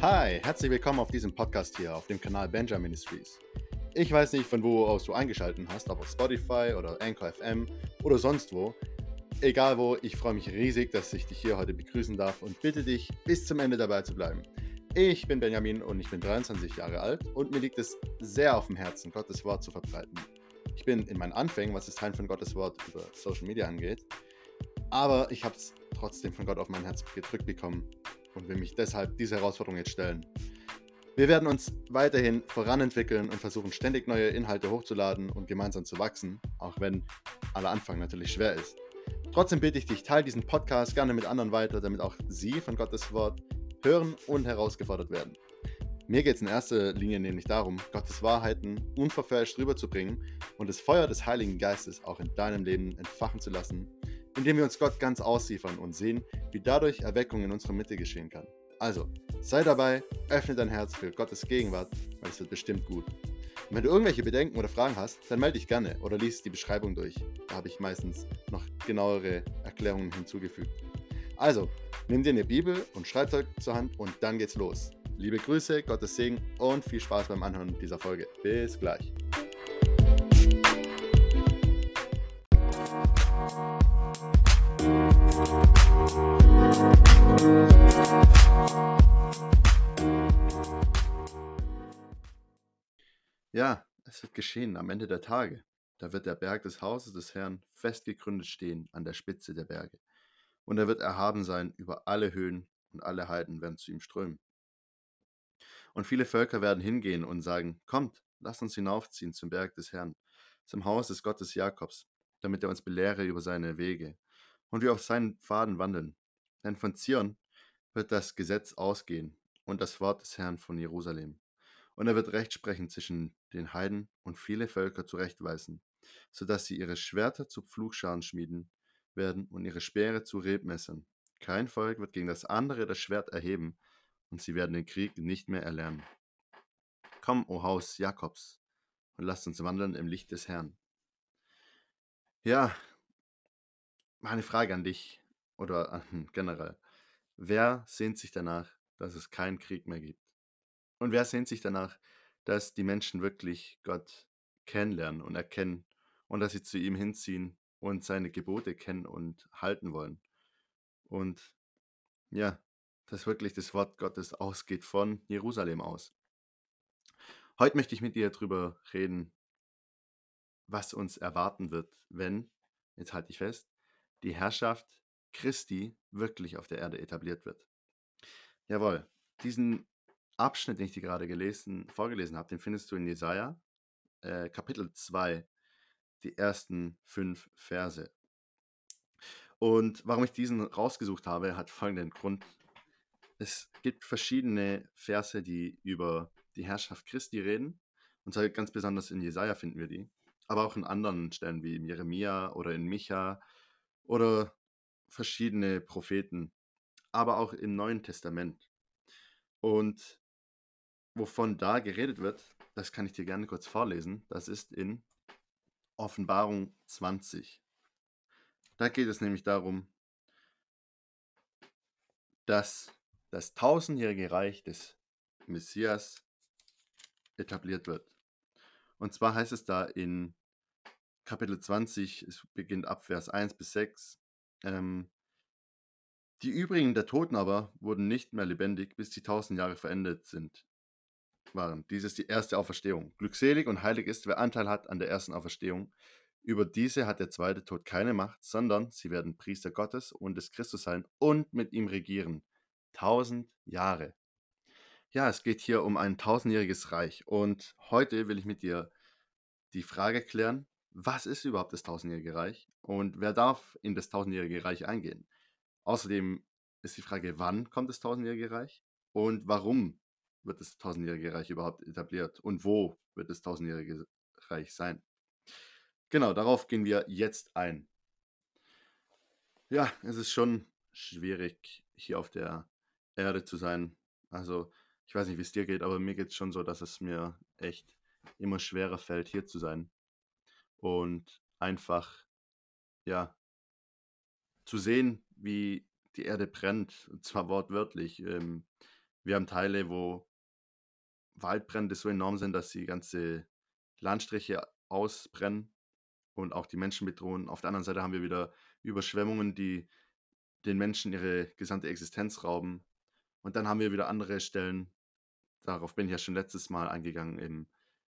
Hi, herzlich willkommen auf diesem Podcast hier auf dem Kanal Benjamin Ministries. Ich weiß nicht, von wo aus du eingeschaltet hast, ob auf Spotify oder Anchor FM oder sonst wo. Egal wo, ich freue mich riesig, dass ich dich hier heute begrüßen darf und bitte dich, bis zum Ende dabei zu bleiben. Ich bin Benjamin und ich bin 23 Jahre alt und mir liegt es sehr auf dem Herzen, Gottes Wort zu verbreiten. Ich bin in meinen Anfängen, was das Teilen von Gottes Wort über Social Media angeht, aber ich habe es trotzdem von Gott auf mein Herz gedrückt bekommen und will mich deshalb diese Herausforderung jetzt stellen. Wir werden uns weiterhin voranentwickeln und versuchen ständig neue Inhalte hochzuladen und gemeinsam zu wachsen, auch wenn aller Anfang natürlich schwer ist. Trotzdem bitte ich dich, teile diesen Podcast gerne mit anderen weiter, damit auch sie von Gottes Wort hören und herausgefordert werden. Mir geht es in erster Linie nämlich darum, Gottes Wahrheiten unverfälscht rüberzubringen und das Feuer des Heiligen Geistes auch in deinem Leben entfachen zu lassen, indem wir uns Gott ganz ausliefern und sehen, wie dadurch Erweckung in unserer Mitte geschehen kann. Also, sei dabei, öffne dein Herz für Gottes Gegenwart, weil es wird bestimmt gut. Und wenn du irgendwelche Bedenken oder Fragen hast, dann melde dich gerne oder lies die Beschreibung durch. Da habe ich meistens noch genauere Erklärungen hinzugefügt. Also, nimm dir eine Bibel und Schreibzeug zur Hand und dann geht's los. Liebe Grüße, Gottes Segen und viel Spaß beim Anhören dieser Folge. Bis gleich. Ja, es wird geschehen am Ende der Tage. Da wird der Berg des Hauses des Herrn fest gegründet stehen an der Spitze der Berge. Und er wird erhaben sein über alle Höhen und alle Heiden werden zu ihm strömen. Und viele Völker werden hingehen und sagen, kommt, lasst uns hinaufziehen zum Berg des Herrn, zum Haus des Gottes Jakobs, damit er uns belehre über seine Wege und wir auf seinen Pfaden wandeln. Denn von Zion wird das Gesetz ausgehen und das Wort des Herrn von Jerusalem. Und er wird Recht sprechen zwischen den Heiden und viele Völker zurechtweisen, so dass sie ihre Schwerter zu Pflugscharen schmieden werden und ihre Speere zu Rebmessern. Kein Volk wird gegen das andere das Schwert erheben, und sie werden den Krieg nicht mehr erlernen. Komm, o Haus Jakobs, und lasst uns wandeln im Licht des Herrn. Ja, meine Frage an dich oder an, generell. Wer sehnt sich danach, dass es keinen Krieg mehr gibt? Und wer sehnt sich danach, dass die Menschen wirklich Gott kennenlernen und erkennen und dass sie zu ihm hinziehen und seine Gebote kennen und halten wollen? Und ja, dass wirklich das Wort Gottes ausgeht von Jerusalem aus. Heute möchte ich mit dir darüber reden, was uns erwarten wird, wenn, jetzt halte ich fest, die Herrschaft Christi wirklich auf der Erde etabliert wird. Jawohl, diesen Abschnitt, den ich dir gerade gelesen, vorgelesen habe, den findest du in Jesaja, äh, Kapitel 2, die ersten fünf Verse. Und warum ich diesen rausgesucht habe, hat folgenden Grund. Es gibt verschiedene Verse, die über die Herrschaft Christi reden. Und zwar ganz besonders in Jesaja finden wir die. Aber auch in anderen Stellen wie in Jeremia oder in Micha oder verschiedene Propheten. Aber auch im Neuen Testament. Und wovon da geredet wird, das kann ich dir gerne kurz vorlesen. Das ist in Offenbarung 20. Da geht es nämlich darum, dass das tausendjährige Reich des Messias etabliert wird. Und zwar heißt es da in Kapitel 20, es beginnt ab Vers 1 bis 6, ähm, die übrigen der Toten aber wurden nicht mehr lebendig, bis die tausend Jahre verendet sind, waren. Dies ist die erste Auferstehung. Glückselig und heilig ist, wer Anteil hat an der ersten Auferstehung. Über diese hat der zweite Tod keine Macht, sondern sie werden Priester Gottes und des Christus sein und mit ihm regieren tausend Jahre. Ja, es geht hier um ein tausendjähriges Reich. Und heute will ich mit dir die Frage klären, was ist überhaupt das tausendjährige Reich und wer darf in das tausendjährige Reich eingehen? Außerdem ist die Frage, wann kommt das tausendjährige Reich und warum wird das tausendjährige Reich überhaupt etabliert und wo wird das tausendjährige Reich sein? Genau, darauf gehen wir jetzt ein. Ja, es ist schon schwierig, hier auf der Erde zu sein. Also, ich weiß nicht, wie es dir geht, aber mir geht es schon so, dass es mir echt immer schwerer fällt, hier zu sein. Und einfach, ja, zu sehen, wie die Erde brennt, und zwar wortwörtlich, ähm, Wir haben Teile, wo Waldbrände so enorm sind, dass sie ganze Landstriche ausbrennen und auch die Menschen bedrohen. Auf der anderen Seite haben wir wieder Überschwemmungen, die den Menschen ihre gesamte Existenz rauben. Und dann haben wir wieder andere Stellen, darauf bin ich ja schon letztes Mal eingegangen im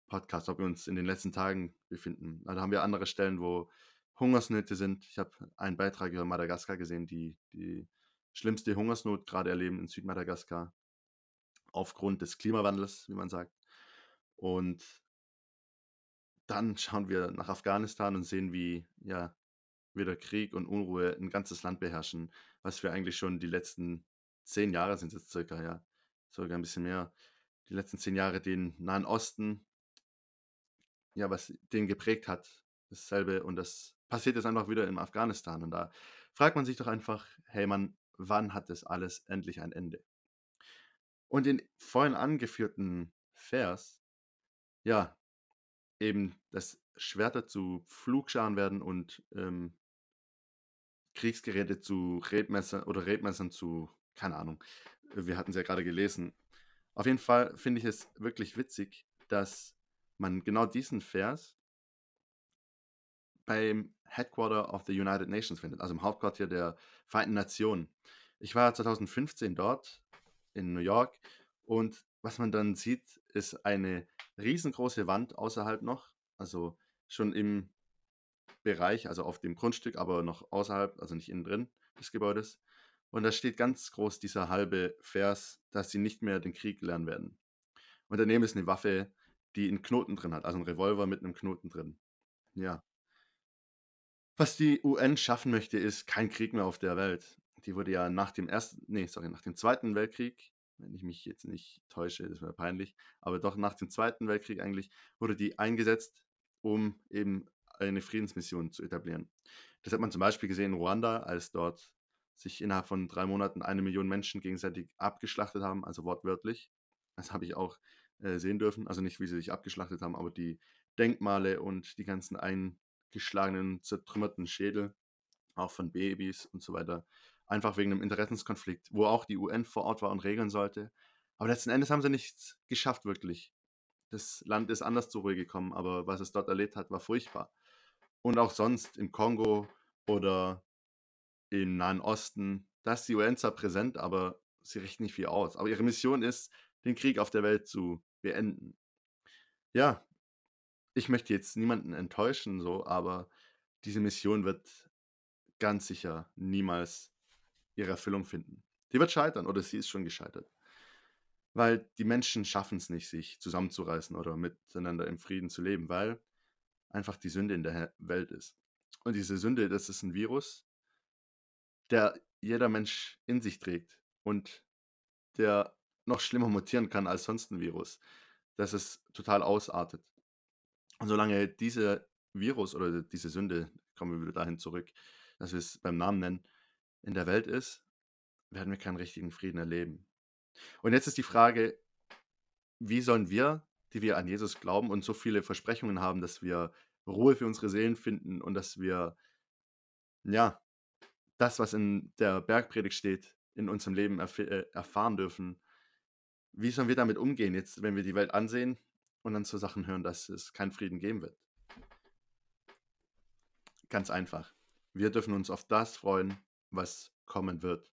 Podcast, ob wir uns in den letzten Tagen befinden. Da haben wir andere Stellen, wo Hungersnöte sind. Ich habe einen Beitrag über Madagaskar gesehen, die die schlimmste Hungersnot gerade erleben in Südmadagaskar aufgrund des Klimawandels, wie man sagt. Und dann schauen wir nach Afghanistan und sehen, wie ja wieder Krieg und Unruhe ein ganzes Land beherrschen, was wir eigentlich schon die letzten zehn Jahre sind es circa, ja, sogar ein bisschen mehr, die letzten zehn Jahre den Nahen Osten, ja, was den geprägt hat, dasselbe und das passiert jetzt einfach wieder in Afghanistan und da fragt man sich doch einfach, hey Mann, wann hat das alles endlich ein Ende? Und den vorhin angeführten Vers, ja, eben, dass Schwerter zu Flugscharen werden und ähm, Kriegsgeräte zu Rebmessern oder Rebmessern zu, keine Ahnung, wir hatten es ja gerade gelesen. Auf jeden Fall finde ich es wirklich witzig, dass man genau diesen Vers beim Headquarter of the United Nations findet, also im Hauptquartier der Vereinten Nationen. Ich war 2015 dort in New York und was man dann sieht, ist eine riesengroße Wand außerhalb noch, also schon im Bereich, also auf dem Grundstück, aber noch außerhalb, also nicht innen drin des Gebäudes. Und da steht ganz groß dieser halbe Vers, dass sie nicht mehr den Krieg lernen werden. Und daneben ist eine Waffe, die einen Knoten drin hat, also ein Revolver mit einem Knoten drin. Ja. Was die UN schaffen möchte, ist kein Krieg mehr auf der Welt. Die wurde ja nach dem ersten, nee, sorry, nach dem Zweiten Weltkrieg wenn ich mich jetzt nicht täusche, das wäre peinlich, aber doch nach dem Zweiten Weltkrieg eigentlich wurde die eingesetzt, um eben eine Friedensmission zu etablieren. Das hat man zum Beispiel gesehen in Ruanda, als dort sich innerhalb von drei Monaten eine Million Menschen gegenseitig abgeschlachtet haben, also wortwörtlich. Das habe ich auch äh, sehen dürfen. Also nicht, wie sie sich abgeschlachtet haben, aber die Denkmale und die ganzen eingeschlagenen, zertrümmerten Schädel, auch von Babys und so weiter, einfach wegen einem Interessenskonflikt, wo auch die UN vor Ort war und regeln sollte. Aber letzten Endes haben sie nichts geschafft, wirklich. Das Land ist anders zur Ruhe gekommen, aber was es dort erlebt hat, war furchtbar. Und auch sonst im Kongo oder im Nahen Osten, da ist die UN zwar präsent, aber sie richten nicht viel aus. Aber ihre Mission ist, den Krieg auf der Welt zu beenden. Ja, ich möchte jetzt niemanden enttäuschen, so, aber diese Mission wird ganz sicher niemals ihre Erfüllung finden. Die wird scheitern oder sie ist schon gescheitert. Weil die Menschen schaffen es nicht, sich zusammenzureißen oder miteinander im Frieden zu leben, weil einfach die Sünde in der Welt ist. Und diese Sünde, das ist ein Virus, der jeder Mensch in sich trägt und der noch schlimmer mutieren kann als sonst ein Virus, dass es total ausartet. Und solange dieser Virus oder diese Sünde, kommen wir wieder dahin zurück, dass wir es beim Namen nennen, in der Welt ist, werden wir keinen richtigen Frieden erleben. Und jetzt ist die Frage, wie sollen wir, die wir an Jesus glauben und so viele Versprechungen haben, dass wir Ruhe für unsere Seelen finden und dass wir, ja, das, was in der Bergpredigt steht, in unserem Leben erf äh, erfahren dürfen. Wie sollen wir damit umgehen, jetzt, wenn wir die Welt ansehen und dann zu Sachen hören, dass es keinen Frieden geben wird? Ganz einfach. Wir dürfen uns auf das freuen, was kommen wird.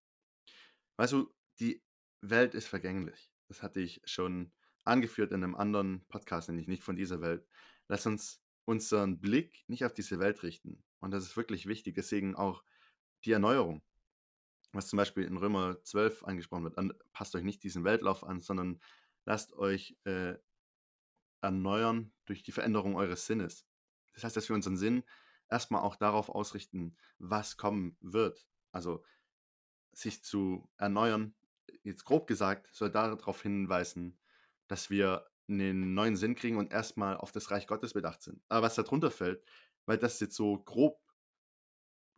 Weißt du, die Welt ist vergänglich. Das hatte ich schon angeführt in einem anderen Podcast, nämlich nicht von dieser Welt. Lass uns unseren Blick nicht auf diese Welt richten. Und das ist wirklich wichtig. Deswegen auch die Erneuerung. Was zum Beispiel in Römer 12 angesprochen wird. An, passt euch nicht diesen Weltlauf an, sondern lasst euch äh, erneuern durch die Veränderung eures Sinnes. Das heißt, dass wir unseren Sinn erstmal auch darauf ausrichten, was kommen wird. Also sich zu erneuern, jetzt grob gesagt, soll darauf hinweisen, dass wir einen neuen Sinn kriegen und erstmal auf das Reich Gottes bedacht sind. Aber was darunter fällt, weil das jetzt so grob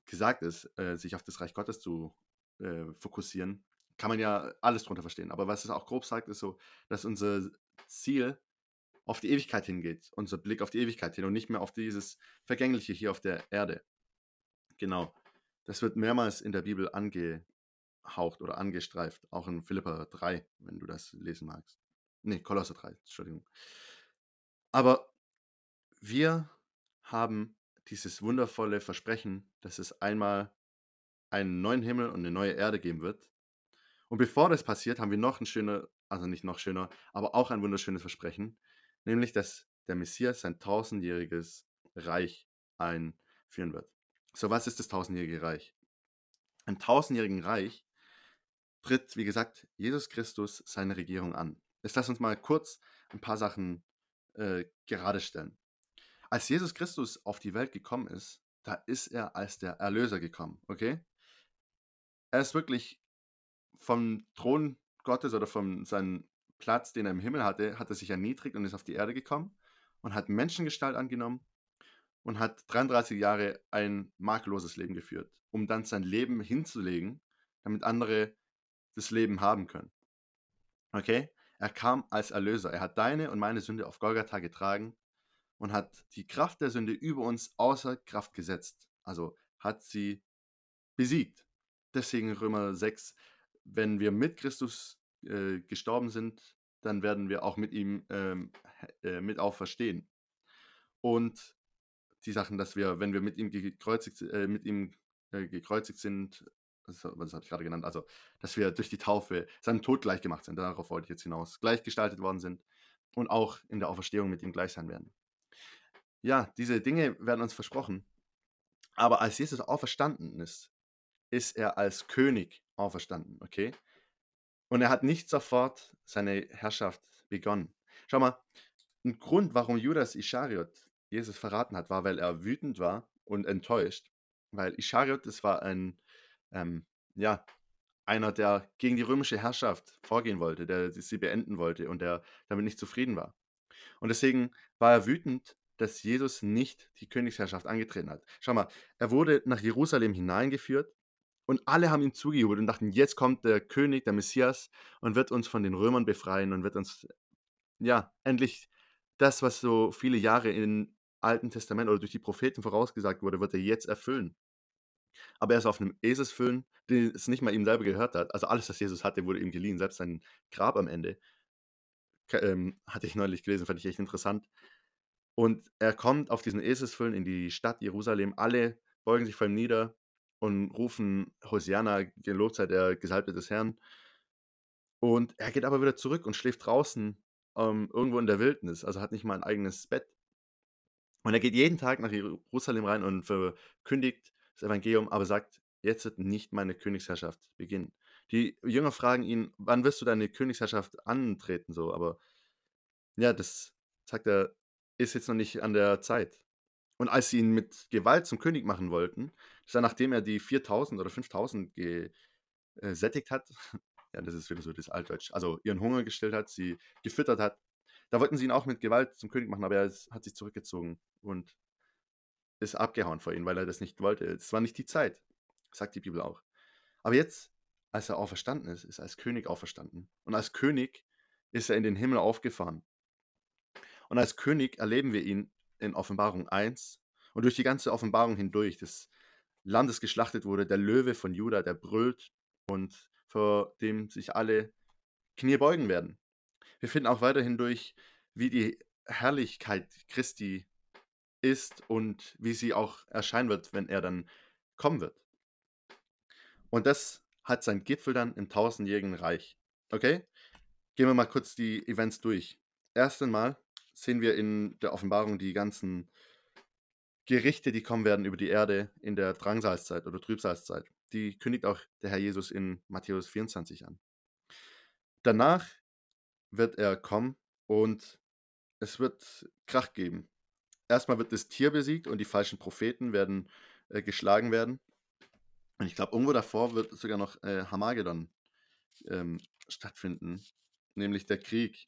gesagt ist, äh, sich auf das Reich Gottes zu äh, fokussieren, kann man ja alles drunter verstehen. Aber was es auch grob sagt, ist so, dass unser Ziel auf die Ewigkeit hingeht, unser Blick auf die Ewigkeit hin und nicht mehr auf dieses Vergängliche hier auf der Erde. Genau. Das wird mehrmals in der Bibel ange, angehaucht oder angestreift. Auch in Philippa 3, wenn du das lesen magst. Nee, Kolosser 3, Entschuldigung. Aber wir haben dieses wundervolle Versprechen, dass es einmal einen neuen Himmel und eine neue Erde geben wird. Und bevor das passiert, haben wir noch ein schöner, also nicht noch schöner, aber auch ein wunderschönes Versprechen, nämlich dass der Messias sein tausendjähriges Reich einführen wird. So, was ist das tausendjährige Reich? Im tausendjährigen Reich tritt, wie gesagt, Jesus Christus seine Regierung an. Jetzt lass uns mal kurz ein paar Sachen äh, gerade stellen. Als Jesus Christus auf die Welt gekommen ist, da ist er als der Erlöser gekommen, okay? Er ist wirklich vom Thron Gottes oder von seinem Platz, den er im Himmel hatte, hat er sich erniedrigt und ist auf die Erde gekommen und hat Menschengestalt angenommen und hat 33 Jahre ein makelloses Leben geführt, um dann sein Leben hinzulegen, damit andere das Leben haben können. Okay? Er kam als Erlöser. Er hat deine und meine Sünde auf Golgatha getragen und hat die Kraft der Sünde über uns außer Kraft gesetzt. Also hat sie besiegt. Deswegen Römer 6, wenn wir mit Christus äh, gestorben sind, dann werden wir auch mit ihm ähm, äh, mit auferstehen. Und die Sachen, dass wir, wenn wir mit ihm gekreuzigt, äh, mit ihm äh, gekreuzigt sind, was, was habe ich gerade genannt, also, dass wir durch die Taufe seinem Tod gleich gemacht sind, darauf wollte ich jetzt hinaus, gleichgestaltet worden sind und auch in der Auferstehung mit ihm gleich sein werden. Ja, diese Dinge werden uns versprochen. Aber als Jesus auferstanden ist, ist er als König auferstanden, okay? Und er hat nicht sofort seine Herrschaft begonnen. Schau mal, ein Grund, warum Judas Ischariot Jesus verraten hat, war, weil er wütend war und enttäuscht. Weil Ischariot, das war ein, ähm, ja, einer, der gegen die römische Herrschaft vorgehen wollte, der sie beenden wollte und der damit nicht zufrieden war. Und deswegen war er wütend, dass Jesus nicht die Königsherrschaft angetreten hat. Schau mal, er wurde nach Jerusalem hineingeführt und alle haben ihm zugejubelt und dachten, jetzt kommt der König, der Messias und wird uns von den Römern befreien und wird uns, ja, endlich das, was so viele Jahre im Alten Testament oder durch die Propheten vorausgesagt wurde, wird er jetzt erfüllen. Aber er ist auf einem Eselsfüllen, den es nicht mal ihm selber gehört hat. Also alles, was Jesus hatte, wurde ihm geliehen, selbst sein Grab am Ende. Ähm, hatte ich neulich gelesen, fand ich echt interessant. Und er kommt auf diesen Eselsfüllen in die Stadt Jerusalem. Alle beugen sich vor ihm nieder und rufen Hosianna, gelobt sei der Gesalbte des Herrn. Und er geht aber wieder zurück und schläft draußen ähm, irgendwo in der Wildnis, also hat nicht mal ein eigenes Bett. Und er geht jeden Tag nach Jerusalem rein und verkündigt das Evangelium, aber sagt, jetzt wird nicht meine Königsherrschaft beginnen. Die Jünger fragen ihn, wann wirst du deine Königsherrschaft antreten? So, aber ja, das sagt er, ist jetzt noch nicht an der Zeit. Und als sie ihn mit Gewalt zum König machen wollten, das war nachdem er die 4000 oder 5000 gesättigt hat, ja, das ist wieder so das Altdeutsch, also ihren Hunger gestillt hat, sie gefüttert hat, da wollten sie ihn auch mit Gewalt zum König machen, aber er hat sich zurückgezogen und ist abgehauen vor ihnen, weil er das nicht wollte. Es war nicht die Zeit, sagt die Bibel auch. Aber jetzt, als er auferstanden ist, ist er als König auferstanden. Und als König ist er in den Himmel aufgefahren. Und als König erleben wir ihn in Offenbarung 1 und durch die ganze Offenbarung hindurch. Das Land, das geschlachtet wurde, der Löwe von Juda, der brüllt und vor dem sich alle Knie beugen werden. Wir finden auch weiterhin durch, wie die Herrlichkeit Christi ist und wie sie auch erscheinen wird, wenn er dann kommen wird. Und das hat seinen Gipfel dann im tausendjährigen Reich. Okay? Gehen wir mal kurz die Events durch. Erst einmal sehen wir in der Offenbarung die ganzen Gerichte, die kommen werden über die Erde in der Drangsalzzeit oder Trübsalzeit. Die kündigt auch der Herr Jesus in Matthäus 24 an. Danach wird er kommen und es wird Krach geben. Erstmal wird das Tier besiegt und die falschen Propheten werden äh, geschlagen werden. Und ich glaube, irgendwo davor wird sogar noch äh, Hamagedon ähm, stattfinden, nämlich der Krieg.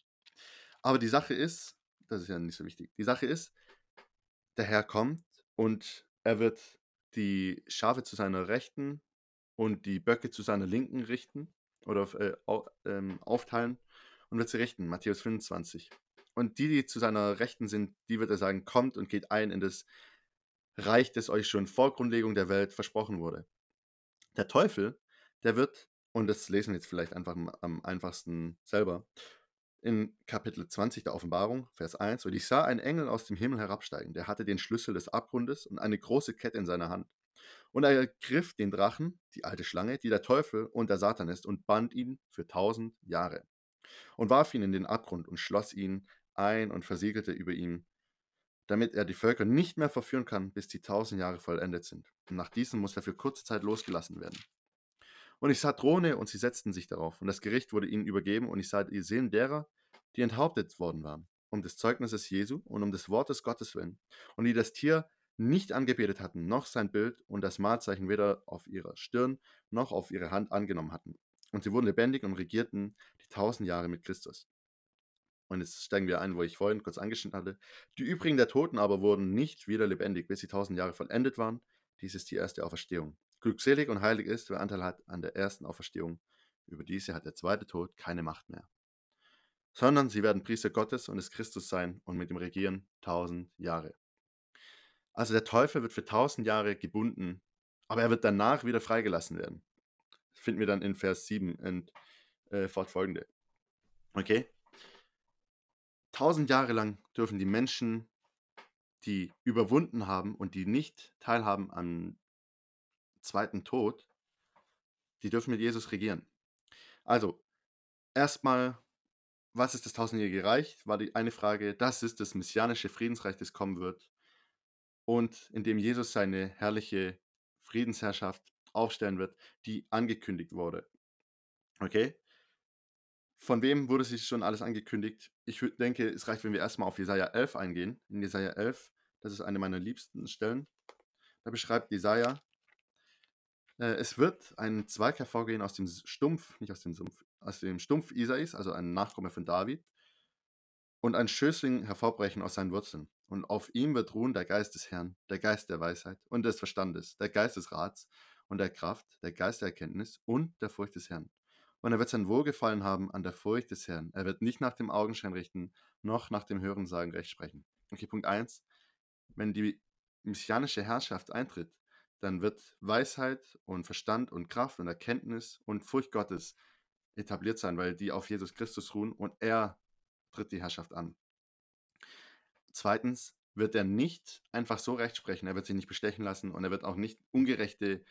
Aber die Sache ist, das ist ja nicht so wichtig, die Sache ist, der Herr kommt und er wird die Schafe zu seiner Rechten und die Böcke zu seiner Linken richten oder äh, au, ähm, aufteilen und wird sie richten. Matthäus 25. Und die, die zu seiner Rechten sind, die wird er sagen, kommt und geht ein in das Reich, das euch schon vor Grundlegung der Welt versprochen wurde. Der Teufel, der wird Und das lesen wir jetzt vielleicht einfach am, am einfachsten selber. In Kapitel 20 der Offenbarung, Vers 1, und ich sah einen Engel aus dem Himmel herabsteigen, der hatte den Schlüssel des Abgrundes und eine große Kette in seiner Hand. Und er ergriff den Drachen, die alte Schlange, die der Teufel und der Satan ist, und band ihn für tausend Jahre. Und warf ihn in den Abgrund und schloss ihn ein und versiegelte über ihm, damit er die Völker nicht mehr verführen kann, bis die tausend Jahre vollendet sind. Und nach diesem muss er für kurze Zeit losgelassen werden. Und ich sah Throne und sie setzten sich darauf. Und das Gericht wurde ihnen übergeben und ich sah die Seelen derer, die enthauptet worden waren, um des Zeugnisses Jesu und um des Wortes Gottes willen. Und die das Tier nicht angebetet hatten, noch sein Bild und das Malzeichen weder auf ihrer Stirn noch auf ihre Hand angenommen hatten. Und sie wurden lebendig und regierten die tausend Jahre mit Christus. Und jetzt steigen wir ein, wo ich vorhin kurz angeschnitten hatte. Die übrigen der Toten aber wurden nicht wieder lebendig, bis die tausend Jahre vollendet waren. Dies ist die erste Auferstehung. Glückselig und heilig ist, wer Anteil hat an der ersten Auferstehung. Über diese hat der zweite Tod keine Macht mehr. Sondern sie werden Priester Gottes und des Christus sein und mit ihm regieren tausend Jahre. Also der Teufel wird für tausend Jahre gebunden, aber er wird danach wieder freigelassen werden. Das finden wir dann in Vers 7 und äh, fortfolgende. Okay? Tausend Jahre lang dürfen die Menschen, die überwunden haben und die nicht teilhaben am zweiten Tod, die dürfen mit Jesus regieren. Also, erstmal, was ist das tausendjährige Reich? War die eine Frage. Das ist das messianische Friedensreich, das kommen wird. Und in dem Jesus seine herrliche Friedensherrschaft aufstellen wird, die angekündigt wurde. Okay? Von wem wurde sich schon alles angekündigt? Ich denke, es reicht, wenn wir erstmal auf Jesaja 11 eingehen. In Jesaja 11, das ist eine meiner liebsten Stellen. Da beschreibt Jesaja, äh, es wird ein Zweig hervorgehen aus dem Stumpf, nicht aus dem Sumpf, aus dem Stumpf Isais, also ein Nachkomme von David, und ein Schößling hervorbrechen aus seinen Wurzeln. Und auf ihm wird ruhen der Geist des Herrn, der Geist der Weisheit und des Verstandes, der Geist des Rats und der Kraft, der Geist der Erkenntnis und der Furcht des Herrn. Und er wird sein Wohlgefallen haben an der Furcht des Herrn. Er wird nicht nach dem Augenschein richten, noch nach dem Hörensagen recht sprechen. Okay, Punkt 1. Wenn die messianische Herrschaft eintritt, dann wird Weisheit und Verstand und Kraft und Erkenntnis und Furcht Gottes etabliert sein, weil die auf Jesus Christus ruhen und er tritt die Herrschaft an. Zweitens wird er nicht einfach so Recht sprechen, er wird sich nicht bestechen lassen und er wird auch nicht ungerechte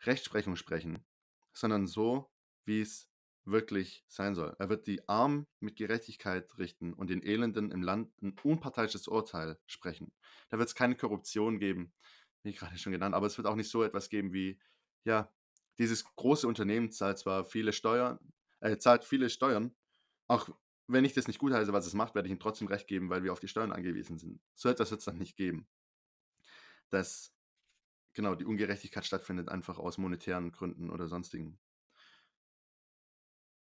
Rechtsprechung sprechen, sondern so, wie es wirklich sein soll. Er wird die Armen mit Gerechtigkeit richten und den Elenden im Land ein unparteiisches Urteil sprechen. Da wird es keine Korruption geben, wie gerade schon genannt, aber es wird auch nicht so etwas geben wie, ja, dieses große Unternehmen zahlt zwar viele Steuern, äh, zahlt viele Steuern, auch wenn ich das nicht gut heiße, was es macht, werde ich ihm trotzdem recht geben, weil wir auf die Steuern angewiesen sind. So etwas wird es dann nicht geben. Dass, genau, die Ungerechtigkeit stattfindet einfach aus monetären Gründen oder sonstigen.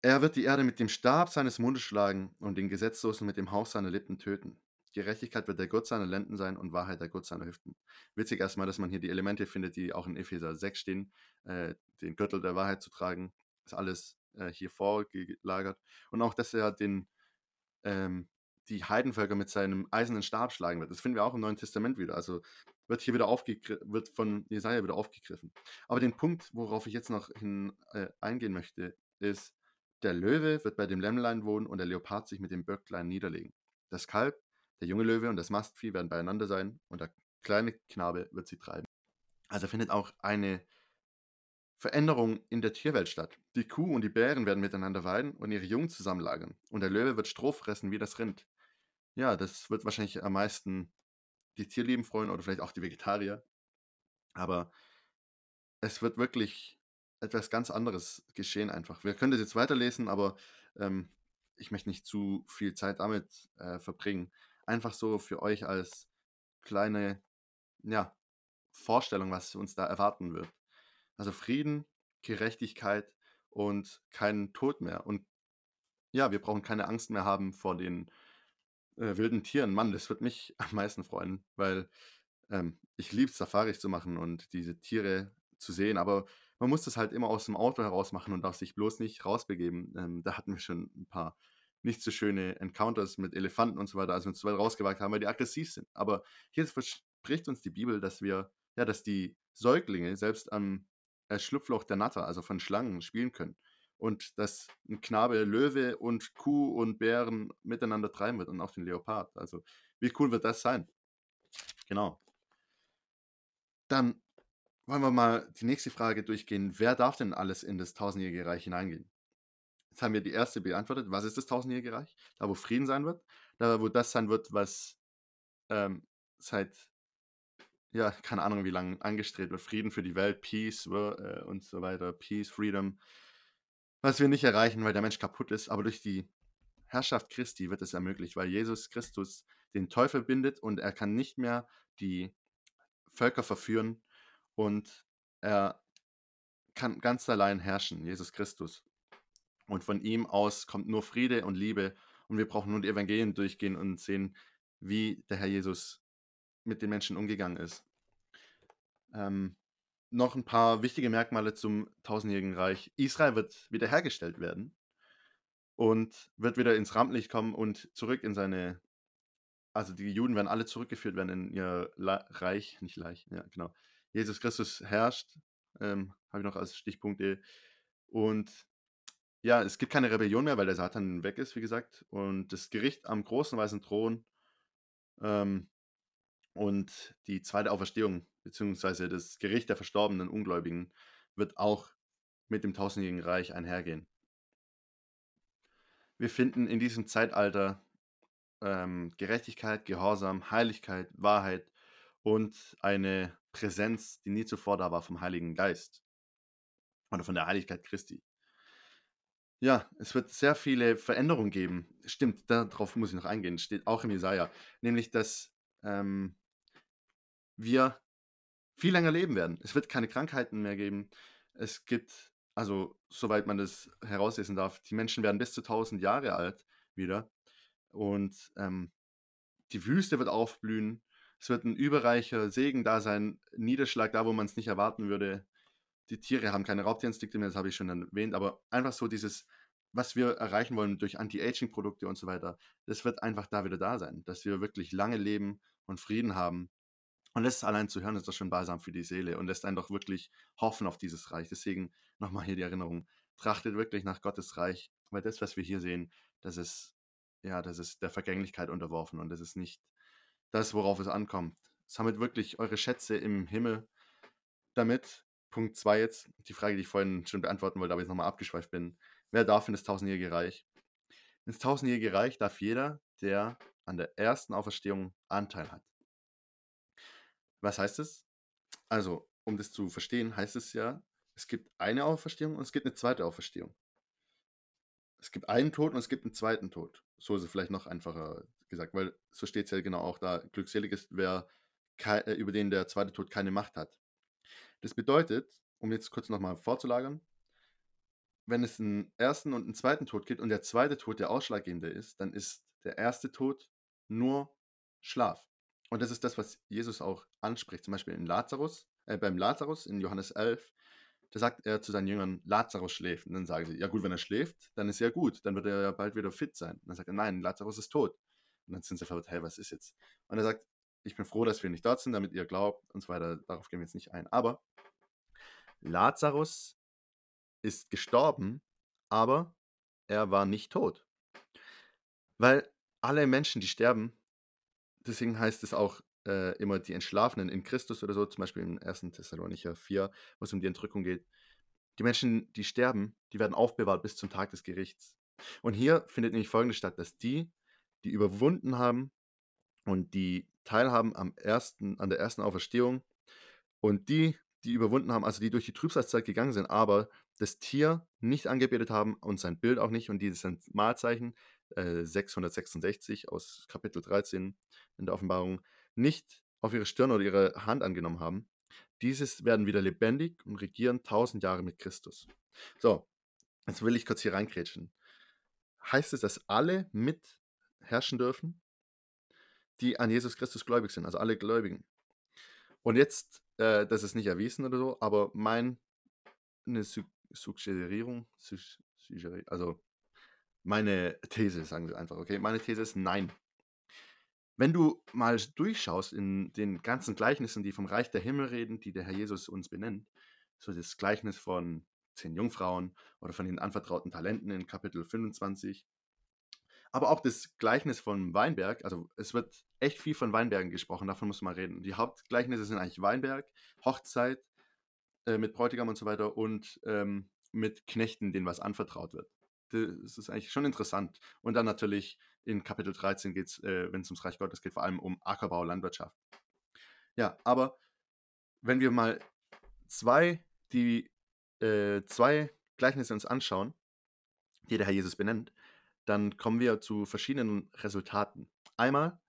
Er wird die Erde mit dem Stab seines Mundes schlagen und den Gesetzlosen mit dem Hauch seiner Lippen töten. Gerechtigkeit wird der Gott seiner Lenden sein und Wahrheit der Gott seiner Hüften. Witzig erstmal, dass man hier die Elemente findet, die auch in Epheser 6 stehen. Äh, den Gürtel der Wahrheit zu tragen, ist alles äh, hier vorgelagert. Und auch, dass er den, ähm, die Heidenvölker mit seinem eisernen Stab schlagen wird. Das finden wir auch im Neuen Testament wieder. Also wird hier wieder aufgegriffen, wird von Jesaja wieder aufgegriffen. Aber den Punkt, worauf ich jetzt noch hin, äh, eingehen möchte, ist, der Löwe wird bei dem Lämmlein wohnen und der Leopard sich mit dem Böcklein niederlegen. Das Kalb der junge Löwe und das Mastvieh werden beieinander sein und der kleine Knabe wird sie treiben. Also findet auch eine Veränderung in der Tierwelt statt. Die Kuh und die Bären werden miteinander weiden und ihre Jungen zusammenlagern. Und der Löwe wird Stroh fressen wie das Rind. Ja, das wird wahrscheinlich am meisten die Tierlieben freuen oder vielleicht auch die Vegetarier. Aber es wird wirklich etwas ganz anderes geschehen einfach. Wir können das jetzt weiterlesen, aber ähm, ich möchte nicht zu viel Zeit damit äh, verbringen einfach so für euch als kleine, ja, Vorstellung, was uns da erwarten wird. Also Frieden, Gerechtigkeit und kein Tod mehr. Und ja, wir brauchen keine Angst mehr haben vor den äh, wilden Tieren. Mann, das wird mich am meisten freuen, weil ähm, ich liebe Safaris zu machen und diese Tiere zu sehen. Aber man muss das halt immer aus dem Auto heraus machen und darf sich bloß nicht rausbegeben. Ähm, da hatten wir schon ein paar nicht so schöne Encounters mit Elefanten und so weiter, als wir uns zu weit rausgewagt haben, weil die aggressiv sind. Aber hier verspricht uns die Bibel, dass wir, ja, dass die Säuglinge selbst am äh, Schlupfloch der Natter, also von Schlangen, spielen können. und dass ein Knabe Löwe und Kuh und Bären miteinander treiben wird und auch den Leopard. Also, wie cool wird das sein? Genau. Dann wollen wir mal die nächste Frage durchgehen. Wer darf denn alles in das tausendjährige Reich hineingehen? Jetzt haben wir die erste beantwortet. Was ist das tausendjährige Reich? Da, wo Frieden sein wird. Da, wo das sein wird, was ähm, seit, ja, keine Ahnung, wie lange angestrebt wird. Frieden für die Welt, Peace äh, und so weiter. Peace, Freedom. Was wir nicht erreichen, weil der Mensch kaputt ist. Aber durch die Herrschaft Christi wird es ermöglicht, weil Jesus Christus den Teufel bindet und er kann nicht mehr die Völker verführen und er kann ganz allein herrschen, Jesus Christus. Und von ihm aus kommt nur Friede und Liebe und wir brauchen nur die Evangelien durchgehen und sehen, wie der Herr Jesus mit den Menschen umgegangen ist. Ähm, noch ein paar wichtige Merkmale zum tausendjährigen Reich. Israel wird wiederhergestellt werden und wird wieder ins Rampenlicht kommen und zurück in seine also die Juden werden alle zurückgeführt werden in ihr La Reich, nicht Reich, ja, genau. Jesus Christus herrscht, ähm, habe ich noch als Stichpunkte. Und ja, es gibt keine Rebellion mehr, weil der Satan weg ist, wie gesagt. Und das Gericht am großen weißen Thron ähm, und die zweite Auferstehung, beziehungsweise das Gericht der verstorbenen Ungläubigen, wird auch mit dem tausendjährigen Reich einhergehen. Wir finden in diesem Zeitalter ähm, Gerechtigkeit, Gehorsam, Heiligkeit, Wahrheit und eine Präsenz, die nie zuvor da war vom Heiligen Geist oder von der Heiligkeit Christi. Ja, es wird sehr viele Veränderungen geben. Stimmt, darauf muss ich noch eingehen. Steht auch im Jesaja. Nämlich, dass ähm, wir viel länger leben werden. Es wird keine Krankheiten mehr geben. Es gibt, also soweit man das herauslesen darf, die Menschen werden bis zu 1000 Jahre alt wieder. Und ähm, die Wüste wird aufblühen. Es wird ein überreicher Segen da sein, Niederschlag da, wo man es nicht erwarten würde. Die Tiere haben keine Raubtierinstinkte mehr, das habe ich schon erwähnt, aber einfach so dieses, was wir erreichen wollen durch Anti-Aging-Produkte und so weiter, das wird einfach da wieder da sein, dass wir wirklich lange leben und Frieden haben. Und das allein zu hören, ist das schon balsam für die Seele und lässt einen doch wirklich hoffen auf dieses Reich. Deswegen nochmal hier die Erinnerung, trachtet wirklich nach Gottes Reich, weil das, was wir hier sehen, das ist ja, das ist der Vergänglichkeit unterworfen und das ist nicht das, worauf es ankommt. Sammelt wirklich eure Schätze im Himmel damit. Punkt 2 jetzt, die Frage, die ich vorhin schon beantworten wollte, aber jetzt nochmal abgeschweift bin. Wer darf in das tausendjährige Reich? Ins tausendjährige Reich darf jeder, der an der ersten Auferstehung Anteil hat. Was heißt es? Also, um das zu verstehen, heißt es ja, es gibt eine Auferstehung und es gibt eine zweite Auferstehung. Es gibt einen Tod und es gibt einen zweiten Tod. So ist es vielleicht noch einfacher gesagt, weil so steht es ja genau auch da. Glückselig ist, wer äh, über den der zweite Tod keine Macht hat. Das bedeutet, um jetzt kurz nochmal vorzulagern, wenn es einen ersten und einen zweiten Tod gibt und der zweite Tod der ausschlaggebende ist, dann ist der erste Tod nur Schlaf. Und das ist das, was Jesus auch anspricht. Zum Beispiel in Lazarus, äh, beim Lazarus in Johannes 11 da sagt er zu seinen Jüngern, Lazarus schläft. Und dann sagen sie, ja gut, wenn er schläft, dann ist ja gut, dann wird er ja bald wieder fit sein. Und dann sagt er, nein, Lazarus ist tot. Und dann sind sie verwirrt, hey, was ist jetzt? Und er sagt, ich bin froh, dass wir nicht dort sind, damit ihr glaubt und so weiter. Darauf gehen wir jetzt nicht ein. Aber Lazarus ist gestorben, aber er war nicht tot. Weil alle Menschen, die sterben, deswegen heißt es auch äh, immer die Entschlafenen in Christus oder so, zum Beispiel im 1. Thessalonicher 4, wo es um die Entrückung geht. Die Menschen, die sterben, die werden aufbewahrt bis zum Tag des Gerichts. Und hier findet nämlich folgendes statt, dass die, die überwunden haben und die teilhaben am ersten, an der ersten Auferstehung und die, die überwunden haben, also die durch die Trübsalzeit gegangen sind, aber das Tier nicht angebetet haben und sein Bild auch nicht und dieses Mahlzeichen äh, 666 aus Kapitel 13 in der Offenbarung, nicht auf ihre Stirn oder ihre Hand angenommen haben, dieses werden wieder lebendig und regieren tausend Jahre mit Christus. So, jetzt will ich kurz hier reinkrätschen. Heißt es, dass alle mit herrschen dürfen, die an Jesus Christus gläubig sind, also alle Gläubigen? Und jetzt, äh, das ist nicht erwiesen oder so, aber meine Suggerierung, also meine These, sagen wir einfach, okay, meine These ist nein. Wenn du mal durchschaust in den ganzen Gleichnissen, die vom Reich der Himmel reden, die der Herr Jesus uns benennt, so das Gleichnis von zehn Jungfrauen oder von den anvertrauten Talenten in Kapitel 25. Aber auch das Gleichnis von Weinberg, also es wird echt viel von Weinbergen gesprochen, davon muss man reden. Die Hauptgleichnisse sind eigentlich Weinberg, Hochzeit äh, mit Bräutigam und so weiter und ähm, mit Knechten, denen was anvertraut wird. Das ist eigentlich schon interessant. Und dann natürlich in Kapitel 13 geht es, äh, wenn es ums Reich Gottes geht, vor allem um Ackerbau, Landwirtschaft. Ja, aber wenn wir mal zwei, die äh, zwei Gleichnisse uns anschauen, die der Herr Jesus benennt, dann kommen wir zu verschiedenen Resultaten. Einmal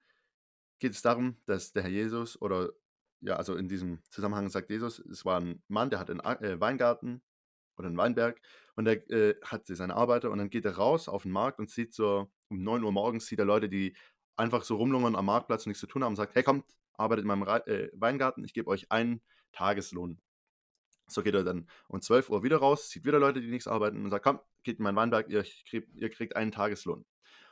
geht es darum, dass der Herr Jesus oder ja, also in diesem Zusammenhang sagt Jesus, es war ein Mann, der hat einen äh, Weingarten oder einen Weinberg und der äh, hat seine Arbeiter und dann geht er raus auf den Markt und sieht so um 9 Uhr morgens sieht er Leute, die einfach so rumlungern am Marktplatz und nichts zu tun haben und sagt, hey kommt, arbeitet in meinem Ra äh, Weingarten, ich gebe euch einen Tageslohn. So geht er dann um 12 Uhr wieder raus, sieht wieder Leute, die nichts arbeiten und sagt, komm, geht in meinen Weinberg, ihr kriegt, ihr kriegt einen Tageslohn.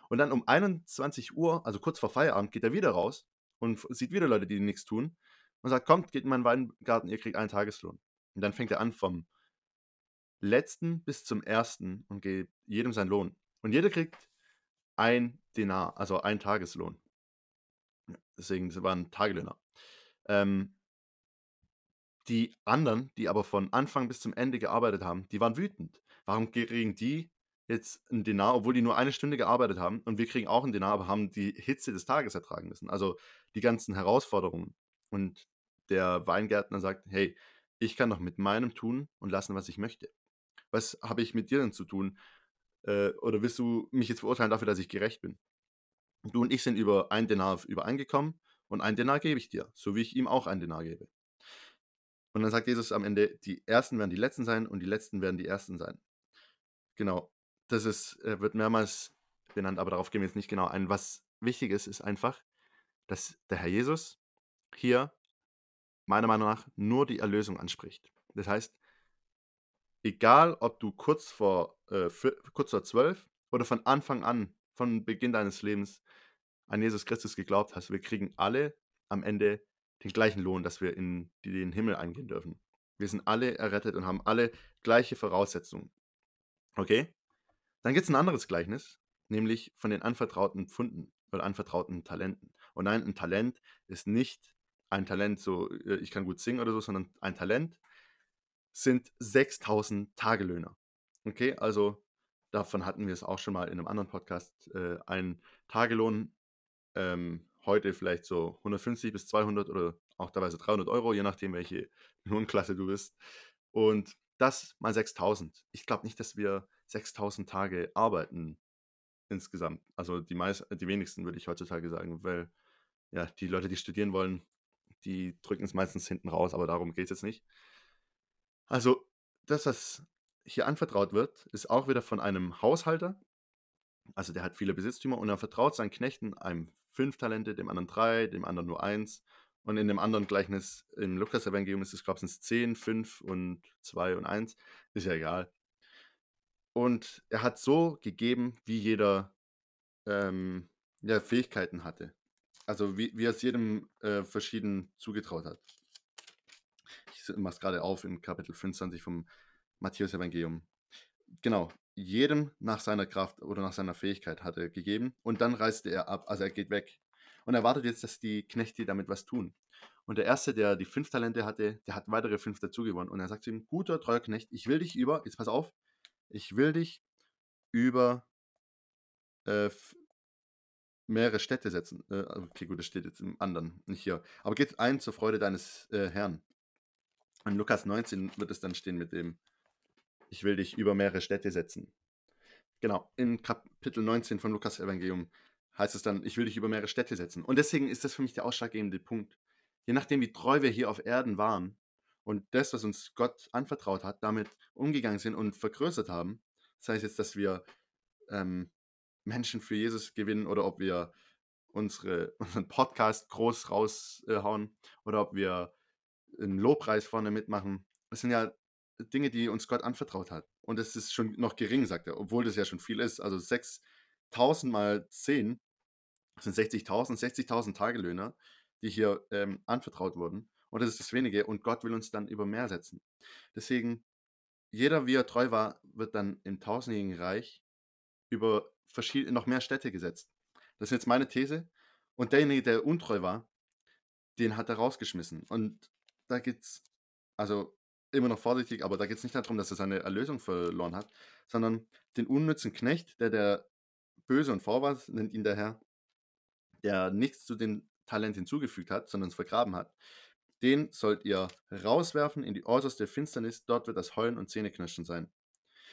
Und dann um 21 Uhr, also kurz vor Feierabend, geht er wieder raus und sieht wieder Leute, die nichts tun und sagt, kommt, geht in meinen Weingarten, ihr kriegt einen Tageslohn. Und dann fängt er an vom letzten bis zum ersten und gibt jedem seinen Lohn. Und jeder kriegt ein Denar, also ein Tageslohn. Deswegen waren Tagelöhner. Ähm, die anderen, die aber von Anfang bis zum Ende gearbeitet haben, die waren wütend. Warum kriegen die jetzt einen Denar, obwohl die nur eine Stunde gearbeitet haben und wir kriegen auch einen Denar, aber haben die Hitze des Tages ertragen müssen. Also die ganzen Herausforderungen. Und der Weingärtner sagt, hey, ich kann doch mit meinem tun und lassen, was ich möchte. Was habe ich mit dir denn zu tun? Äh, oder willst du mich jetzt verurteilen dafür, dass ich gerecht bin? Du und ich sind über ein Denar übereingekommen und ein Denar gebe ich dir, so wie ich ihm auch ein Denar gebe. Und dann sagt Jesus am Ende, die Ersten werden die Letzten sein und die Letzten werden die Ersten sein. Genau, das ist, äh, wird mehrmals benannt, aber darauf gehen wir jetzt nicht genau ein. Was wichtig ist, ist einfach, dass der Herr Jesus hier meiner Meinung nach nur die Erlösung anspricht. Das heißt, egal ob du kurz vor, äh, kurz vor zwölf oder von Anfang an, von Beginn deines Lebens an Jesus Christus geglaubt hast, wir kriegen alle am Ende den gleichen Lohn, dass wir in den Himmel eingehen dürfen. Wir sind alle errettet und haben alle gleiche Voraussetzungen. Okay? Dann gibt es ein anderes Gleichnis, nämlich von den anvertrauten Pfunden oder anvertrauten Talenten. Und nein, ein Talent ist nicht ein Talent, so äh, ich kann gut singen oder so, sondern ein Talent sind 6000 Tagelöhner. Okay, also davon hatten wir es auch schon mal in einem anderen Podcast. Äh, ein Tagelohn ähm, heute vielleicht so 150 bis 200 oder auch teilweise 300 Euro, je nachdem, welche Lohnklasse du bist. Und das mal 6000. Ich glaube nicht, dass wir 6000 Tage arbeiten insgesamt. Also die, meist, die wenigsten würde ich heutzutage sagen, weil ja, die Leute, die studieren wollen, die drücken es meistens hinten raus, aber darum geht es jetzt nicht. Also das, was hier anvertraut wird, ist auch wieder von einem Haushalter. Also der hat viele Besitztümer und er vertraut seinen Knechten einem fünf Talente, dem anderen drei, dem anderen nur eins. Und in dem anderen Gleichnis im Lukas-Evangelium ist es, glaube ich, zehn, fünf und zwei und eins. Ist ja egal. Und er hat so gegeben, wie jeder ähm, ja, Fähigkeiten hatte. Also wie, wie er es jedem äh, verschieden zugetraut hat. Ich mache es gerade auf in Kapitel 25 vom Matthäus-Evangelium. Genau, jedem nach seiner Kraft oder nach seiner Fähigkeit hat er gegeben und dann reiste er ab, also er geht weg. Und er wartet jetzt, dass die Knechte damit was tun. Und der Erste, der die fünf Talente hatte, der hat weitere fünf dazu gewonnen. Und er sagt zu ihm, guter, treuer Knecht, ich will dich über, jetzt pass auf, ich will dich über äh, mehrere Städte setzen. Äh, okay, gut, das steht jetzt im anderen, nicht hier. Aber geht ein zur Freude deines äh, Herrn. In Lukas 19 wird es dann stehen mit dem, ich will dich über mehrere Städte setzen. Genau, in Kapitel 19 von Lukas Evangelium heißt es dann, ich will dich über mehrere Städte setzen. Und deswegen ist das für mich der ausschlaggebende Punkt. Je nachdem, wie treu wir hier auf Erden waren und das, was uns Gott anvertraut hat, damit umgegangen sind und vergrößert haben, sei es jetzt, dass wir ähm, Menschen für Jesus gewinnen oder ob wir unsere, unseren Podcast groß raushauen oder ob wir einen Lobpreis vorne mitmachen. Das sind ja Dinge, die uns Gott anvertraut hat. Und es ist schon noch gering, sagt er, obwohl das ja schon viel ist. Also 6000 mal 10 sind 60.000, 60.000 Tagelöhner, die hier ähm, anvertraut wurden. Und das ist das wenige. Und Gott will uns dann über mehr setzen. Deswegen jeder, wie er treu war, wird dann im tausendjährigen Reich über noch mehr Städte gesetzt. Das ist jetzt meine These. Und derjenige, der untreu war, den hat er rausgeschmissen. Und da geht's, also immer noch vorsichtig, aber da geht es nicht darum, dass er seine Erlösung verloren hat, sondern den unnützen Knecht, der der böse und vorwärts nennt ihn der Herr, der nichts zu dem Talent hinzugefügt hat, sondern es vergraben hat, den sollt ihr rauswerfen in die äußerste Finsternis, dort wird das Heulen und Zähneknirschen sein.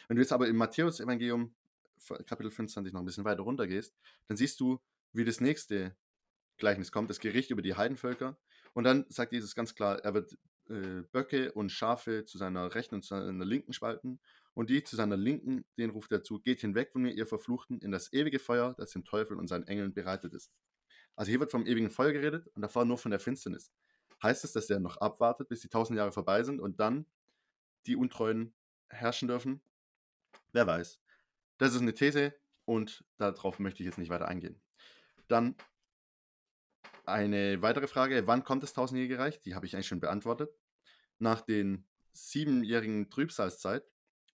Wenn du jetzt aber im Matthäus-Evangelium, Kapitel 25, noch ein bisschen weiter runter gehst, dann siehst du, wie das nächste Gleichnis kommt, das Gericht über die Heidenvölker. Und dann sagt Jesus ganz klar, er wird äh, Böcke und Schafe zu seiner rechten und zu seiner linken spalten. Und die zu seiner linken, den ruft er zu, geht hinweg von mir, ihr Verfluchten, in das ewige Feuer, das dem Teufel und seinen Engeln bereitet ist. Also hier wird vom ewigen Feuer geredet und davor nur von der Finsternis. Heißt es, dass er noch abwartet, bis die tausend Jahre vorbei sind und dann die Untreuen herrschen dürfen? Wer weiß. Das ist eine These und darauf möchte ich jetzt nicht weiter eingehen. Dann eine weitere Frage, wann kommt das tausendjährige Reich? Die habe ich eigentlich schon beantwortet. Nach den siebenjährigen Trübsalzeit,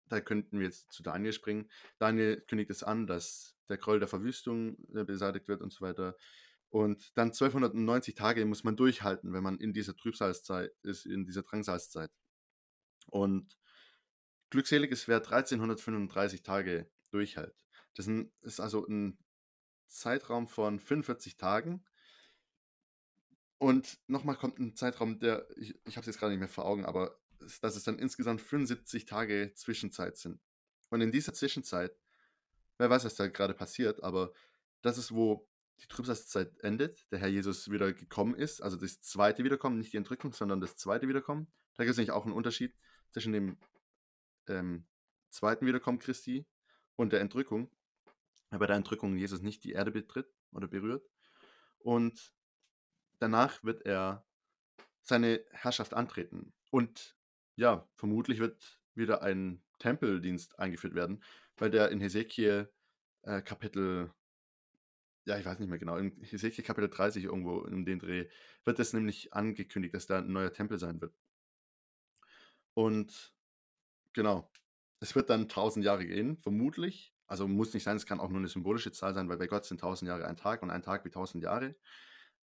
da könnten wir jetzt zu Daniel springen. Daniel kündigt es an, dass der Groll der Verwüstung äh, beseitigt wird und so weiter. Und dann 1290 Tage muss man durchhalten, wenn man in dieser Trübsalzeit ist, in dieser Drangsalzeit. Und glückselig ist, wer 1335 Tage durchhält. Das ist also ein Zeitraum von 45 Tagen. Und nochmal kommt ein Zeitraum, der, ich, ich habe es jetzt gerade nicht mehr vor Augen, aber dass es dann insgesamt 75 Tage Zwischenzeit sind. Und in dieser Zwischenzeit, wer weiß, was da gerade passiert, aber das ist, wo die Trübsalzeit endet, der Herr Jesus wieder gekommen ist, also das zweite Wiederkommen, nicht die Entrückung, sondern das zweite Wiederkommen. Da gibt es nämlich auch einen Unterschied zwischen dem ähm, zweiten Wiederkommen Christi und der Entrückung. Bei der Entrückung Jesus nicht die Erde betritt oder berührt. Und danach wird er seine Herrschaft antreten. Und ja, vermutlich wird wieder ein Tempeldienst eingeführt werden, weil der in Hesekiel äh, Kapitel, ja, ich weiß nicht mehr genau, in Hesekiel Kapitel 30 irgendwo in dem Dreh, wird es nämlich angekündigt, dass da ein neuer Tempel sein wird. Und genau, es wird dann tausend Jahre gehen, vermutlich. Also muss nicht sein, es kann auch nur eine symbolische Zahl sein, weil bei Gott sind tausend Jahre ein Tag und ein Tag wie tausend Jahre.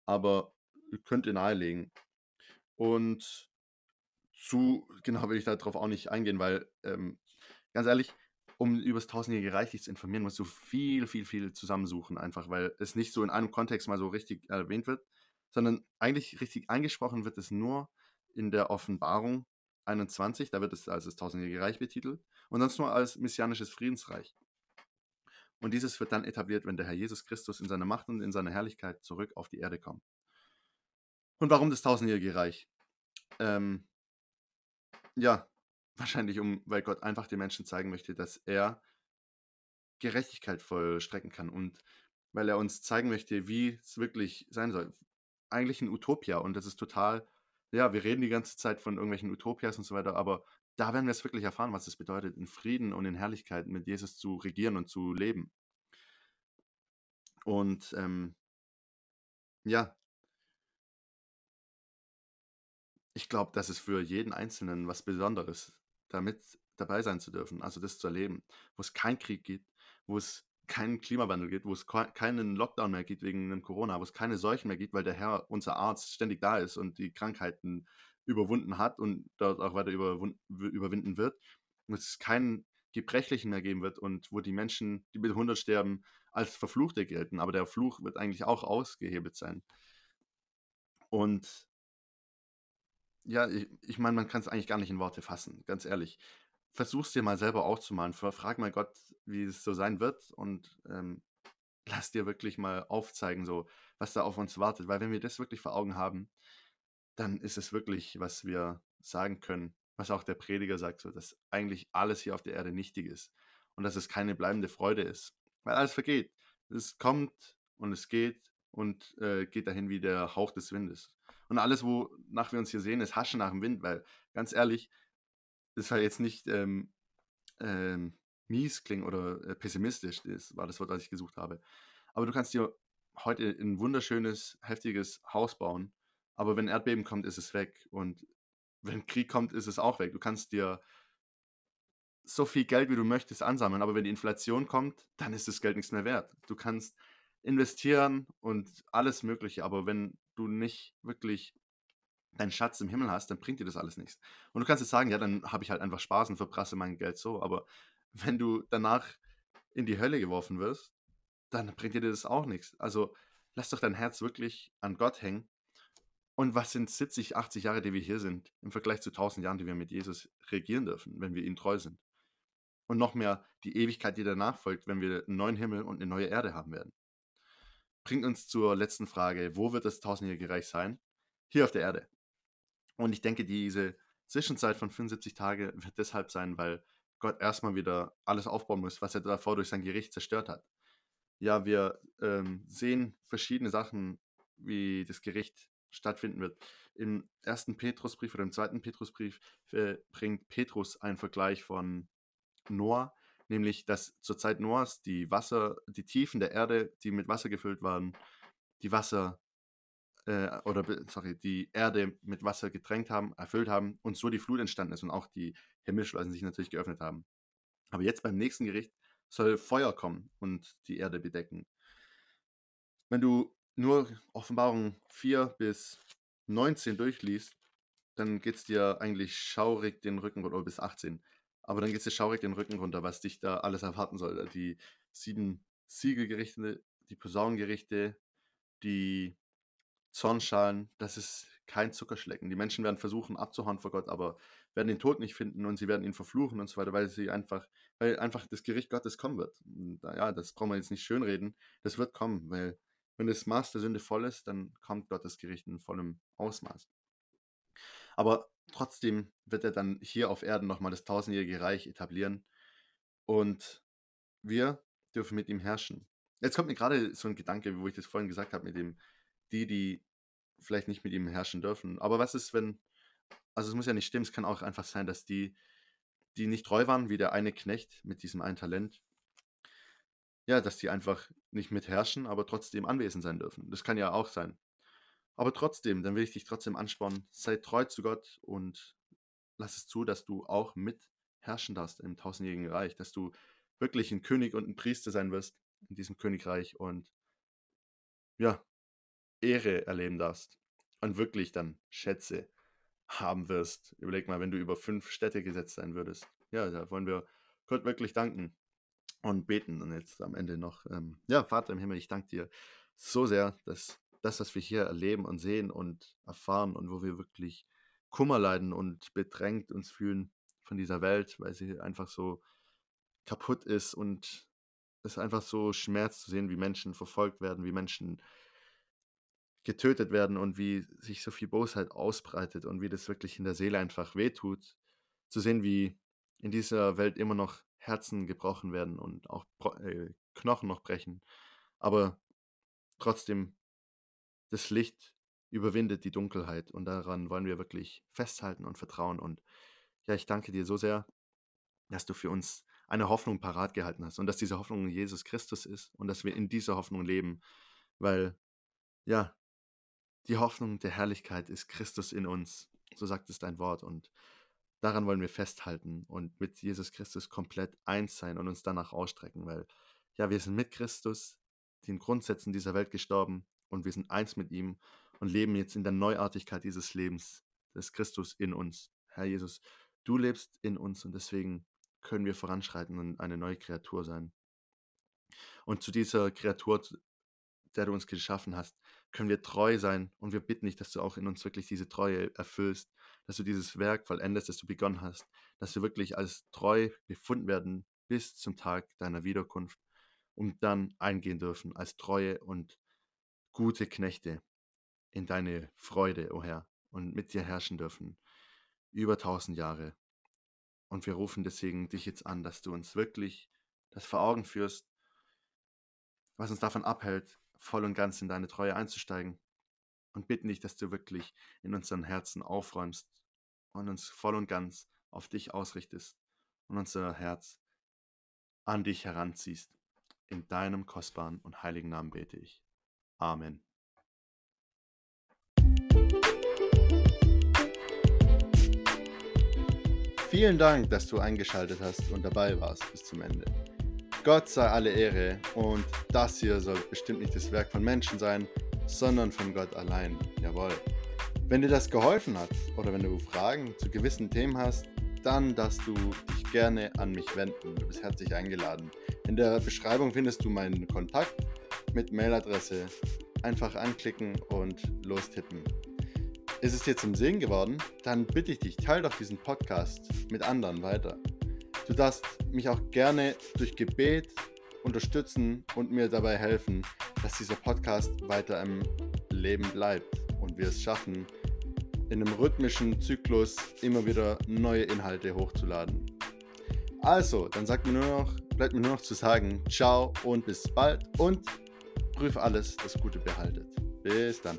Aber könnte nahelegen. Und zu genau will ich darauf auch nicht eingehen, weil, ähm, ganz ehrlich, um über das tausendjährige Reich dich zu informieren, musst du viel, viel, viel zusammensuchen, einfach weil es nicht so in einem Kontext mal so richtig erwähnt wird, sondern eigentlich richtig eingesprochen wird es nur in der Offenbarung 21, da wird es als das tausendjährige Reich betitelt und sonst nur als messianisches Friedensreich. Und dieses wird dann etabliert, wenn der Herr Jesus Christus in seiner Macht und in seiner Herrlichkeit zurück auf die Erde kommt. Und warum das tausendjährige Reich? Ähm, ja, wahrscheinlich um, weil Gott einfach den Menschen zeigen möchte, dass er Gerechtigkeit vollstrecken kann und weil er uns zeigen möchte, wie es wirklich sein soll. Eigentlich ein Utopia und das ist total, ja, wir reden die ganze Zeit von irgendwelchen Utopias und so weiter, aber da werden wir es wirklich erfahren, was es bedeutet, in Frieden und in Herrlichkeit mit Jesus zu regieren und zu leben. Und ähm, ja, ich glaube, das ist für jeden Einzelnen was Besonderes, damit dabei sein zu dürfen, also das zu erleben, wo es keinen Krieg gibt, wo es keinen Klimawandel gibt, wo es keinen Lockdown mehr gibt wegen einem Corona, wo es keine Seuchen mehr gibt, weil der Herr, unser Arzt, ständig da ist und die Krankheiten überwunden hat und dort auch weiter überwinden wird. Und es keinen Gebrechlichen mehr geben wird und wo die Menschen, die mit 100 sterben, als Verfluchte gelten. Aber der Fluch wird eigentlich auch ausgehebelt sein. Und ja, ich, ich meine, man kann es eigentlich gar nicht in Worte fassen, ganz ehrlich. Versuch's dir mal selber auszumalen. Frag mal Gott, wie es so sein wird und ähm, lass dir wirklich mal aufzeigen, so was da auf uns wartet. Weil wenn wir das wirklich vor Augen haben, dann ist es wirklich, was wir sagen können, was auch der Prediger sagt, so, dass eigentlich alles hier auf der Erde nichtig ist und dass es keine bleibende Freude ist. Weil alles vergeht. Es kommt und es geht und äh, geht dahin wie der Hauch des Windes. Und alles, wonach wir uns hier sehen, ist Haschen nach dem Wind, weil ganz ehrlich, das soll jetzt nicht ähm, ähm, mies klingen oder äh, pessimistisch, das war das Wort, das ich gesucht habe. Aber du kannst dir heute ein wunderschönes, heftiges Haus bauen, aber wenn Erdbeben kommt, ist es weg. Und wenn Krieg kommt, ist es auch weg. Du kannst dir so viel Geld, wie du möchtest, ansammeln, aber wenn die Inflation kommt, dann ist das Geld nichts mehr wert. Du kannst investieren und alles Mögliche, aber wenn du nicht wirklich deinen Schatz im Himmel hast, dann bringt dir das alles nichts. Und du kannst jetzt sagen, ja, dann habe ich halt einfach Spaß und verprasse mein Geld so, aber wenn du danach in die Hölle geworfen wirst, dann bringt dir das auch nichts. Also lass doch dein Herz wirklich an Gott hängen. Und was sind 70, 80 Jahre, die wir hier sind, im Vergleich zu 1000 Jahren, die wir mit Jesus regieren dürfen, wenn wir ihm treu sind? Und noch mehr die Ewigkeit, die danach folgt, wenn wir einen neuen Himmel und eine neue Erde haben werden. Bringt uns zur letzten Frage, wo wird das tausendjährige Reich sein? Hier auf der Erde. Und ich denke, diese Zwischenzeit von 75 Tage wird deshalb sein, weil Gott erstmal wieder alles aufbauen muss, was er davor durch sein Gericht zerstört hat. Ja, wir ähm, sehen verschiedene Sachen, wie das Gericht stattfinden wird. Im ersten Petrusbrief oder im zweiten Petrusbrief äh, bringt Petrus einen Vergleich von Noah, nämlich dass zur Zeit Noahs die Wasser, die Tiefen der Erde, die mit Wasser gefüllt waren, die Wasser äh, oder sorry, die Erde mit Wasser getränkt haben, erfüllt haben und so die Flut entstanden ist und auch die Himmelsschleusen sich natürlich geöffnet haben. Aber jetzt beim nächsten Gericht soll Feuer kommen und die Erde bedecken. Wenn du nur Offenbarung 4 bis 19 durchliest, dann geht es dir eigentlich schaurig den Rücken oder bis 18. Aber dann geht es dir schaurig den Rücken runter, was dich da alles erwarten soll. Die sieben Siegelgerichte, die Posaunengerichte, die Zornschalen, das ist kein Zuckerschlecken. Die Menschen werden versuchen abzuhauen vor Gott, aber werden den Tod nicht finden und sie werden ihn verfluchen und so weiter, weil sie einfach, weil einfach das Gericht Gottes kommen wird. Und, ja, das brauchen wir jetzt nicht schönreden. Das wird kommen, weil wenn das Maß der Sünde voll ist, dann kommt Gottes Gericht in vollem Ausmaß. Aber trotzdem wird er dann hier auf Erden nochmal das tausendjährige Reich etablieren und wir dürfen mit ihm herrschen. Jetzt kommt mir gerade so ein Gedanke, wo ich das vorhin gesagt habe, mit dem, die, die vielleicht nicht mit ihm herrschen dürfen. Aber was ist, wenn, also es muss ja nicht stimmen, es kann auch einfach sein, dass die, die nicht treu waren, wie der eine Knecht mit diesem einen Talent, ja, dass die einfach nicht mitherrschen, aber trotzdem anwesend sein dürfen. Das kann ja auch sein. Aber trotzdem, dann will ich dich trotzdem anspornen, sei treu zu Gott und lass es zu, dass du auch mitherrschen darfst im tausendjährigen Reich, dass du wirklich ein König und ein Priester sein wirst in diesem Königreich und ja, Ehre erleben darfst und wirklich dann Schätze haben wirst. Überleg mal, wenn du über fünf Städte gesetzt sein würdest. Ja, da wollen wir Gott wirklich danken und beten. Und jetzt am Ende noch, ähm, ja, Vater im Himmel, ich danke dir so sehr, dass das, was wir hier erleben und sehen und erfahren und wo wir wirklich Kummer leiden und bedrängt uns fühlen von dieser Welt, weil sie einfach so kaputt ist und es einfach so schmerzt zu sehen, wie Menschen verfolgt werden, wie Menschen getötet werden und wie sich so viel Bosheit ausbreitet und wie das wirklich in der Seele einfach wehtut, zu sehen, wie in dieser Welt immer noch Herzen gebrochen werden und auch äh, Knochen noch brechen. Aber trotzdem, das Licht überwindet die Dunkelheit und daran wollen wir wirklich festhalten und vertrauen. Und ja, ich danke dir so sehr, dass du für uns eine Hoffnung parat gehalten hast und dass diese Hoffnung Jesus Christus ist und dass wir in dieser Hoffnung leben, weil ja, die Hoffnung der Herrlichkeit ist Christus in uns. So sagt es dein Wort. Und daran wollen wir festhalten und mit Jesus Christus komplett eins sein und uns danach ausstrecken, weil ja, wir sind mit Christus den Grundsätzen dieser Welt gestorben und wir sind eins mit ihm und leben jetzt in der Neuartigkeit dieses Lebens, des Christus in uns. Herr Jesus, du lebst in uns und deswegen können wir voranschreiten und eine neue Kreatur sein. Und zu dieser Kreatur, der du uns geschaffen hast, können wir treu sein und wir bitten dich, dass du auch in uns wirklich diese Treue erfüllst, dass du dieses Werk vollendest, das du begonnen hast, dass wir wirklich als treu befunden werden bis zum Tag deiner Wiederkunft und dann eingehen dürfen als treue und gute Knechte in deine Freude, o oh Herr, und mit dir herrschen dürfen über tausend Jahre. Und wir rufen deswegen dich jetzt an, dass du uns wirklich das vor Augen führst, was uns davon abhält, voll und ganz in deine Treue einzusteigen und bitten dich, dass du wirklich in unseren Herzen aufräumst und uns voll und ganz auf dich ausrichtest und unser Herz an dich heranziehst. In deinem kostbaren und heiligen Namen bete ich. Amen. Vielen Dank, dass du eingeschaltet hast und dabei warst bis zum Ende. Gott sei alle Ehre und das hier soll bestimmt nicht das Werk von Menschen sein, sondern von Gott allein. Jawohl. Wenn dir das geholfen hat oder wenn du Fragen zu gewissen Themen hast, dann darfst du dich gerne an mich wenden. Du bist herzlich eingeladen. In der Beschreibung findest du meinen Kontakt mit Mailadresse. Einfach anklicken und lostippen. Ist es dir zum Segen geworden? Dann bitte ich dich, teile doch diesen Podcast mit anderen weiter. Du darfst mich auch gerne durch Gebet unterstützen und mir dabei helfen, dass dieser Podcast weiter im Leben bleibt und wir es schaffen, in einem rhythmischen Zyklus immer wieder neue Inhalte hochzuladen. Also, dann sagt mir nur noch, bleibt mir nur noch zu sagen, ciao und bis bald und prüf alles, das Gute behaltet. Bis dann.